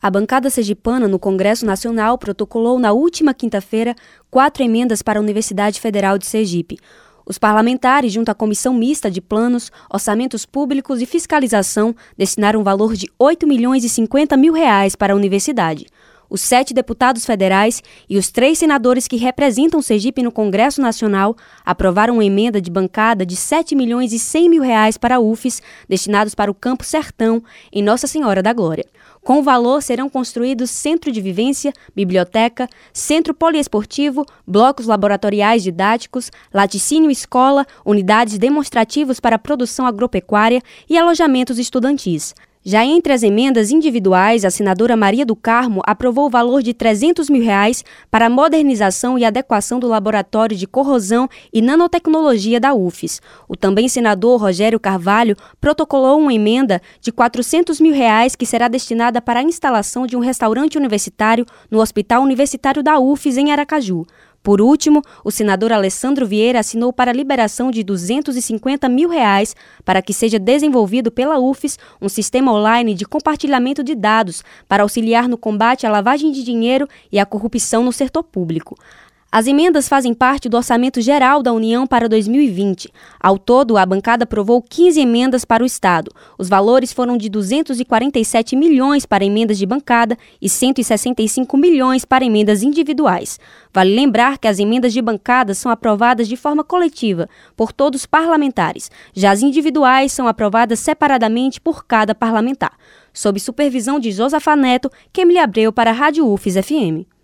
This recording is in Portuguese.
A bancada sergipana no Congresso Nacional protocolou na última quinta-feira quatro emendas para a Universidade Federal de Sergipe. Os parlamentares, junto à Comissão Mista de Planos, Orçamentos Públicos e Fiscalização, destinaram um valor de 8 milhões e 50 mil reais para a universidade. Os sete deputados federais e os três senadores que representam Sergipe no Congresso Nacional aprovaram uma emenda de bancada de 7 milhões e 100 mil reais para UFES, destinados para o Campo Sertão, em Nossa Senhora da Glória. Com o valor serão construídos centro de vivência, biblioteca, centro poliesportivo, blocos laboratoriais didáticos, laticínio escola, unidades demonstrativos para produção agropecuária e alojamentos estudantis. Já entre as emendas individuais, a senadora Maria do Carmo aprovou o valor de 300 mil reais para a modernização e adequação do laboratório de corrosão e nanotecnologia da UFES. O também senador Rogério Carvalho protocolou uma emenda de 400 mil reais que será destinada para a instalação de um restaurante universitário no Hospital Universitário da UFES em Aracaju. Por último, o senador Alessandro Vieira assinou para a liberação de 250 mil reais para que seja desenvolvido pela UFES um sistema online de compartilhamento de dados para auxiliar no combate à lavagem de dinheiro e à corrupção no setor público. As emendas fazem parte do Orçamento Geral da União para 2020. Ao todo, a bancada aprovou 15 emendas para o Estado. Os valores foram de 247 milhões para emendas de bancada e 165 milhões para emendas individuais. Vale lembrar que as emendas de bancada são aprovadas de forma coletiva por todos os parlamentares. Já as individuais são aprovadas separadamente por cada parlamentar. Sob supervisão de Josafa Neto, Kemily Abreu para a Rádio UFES FM.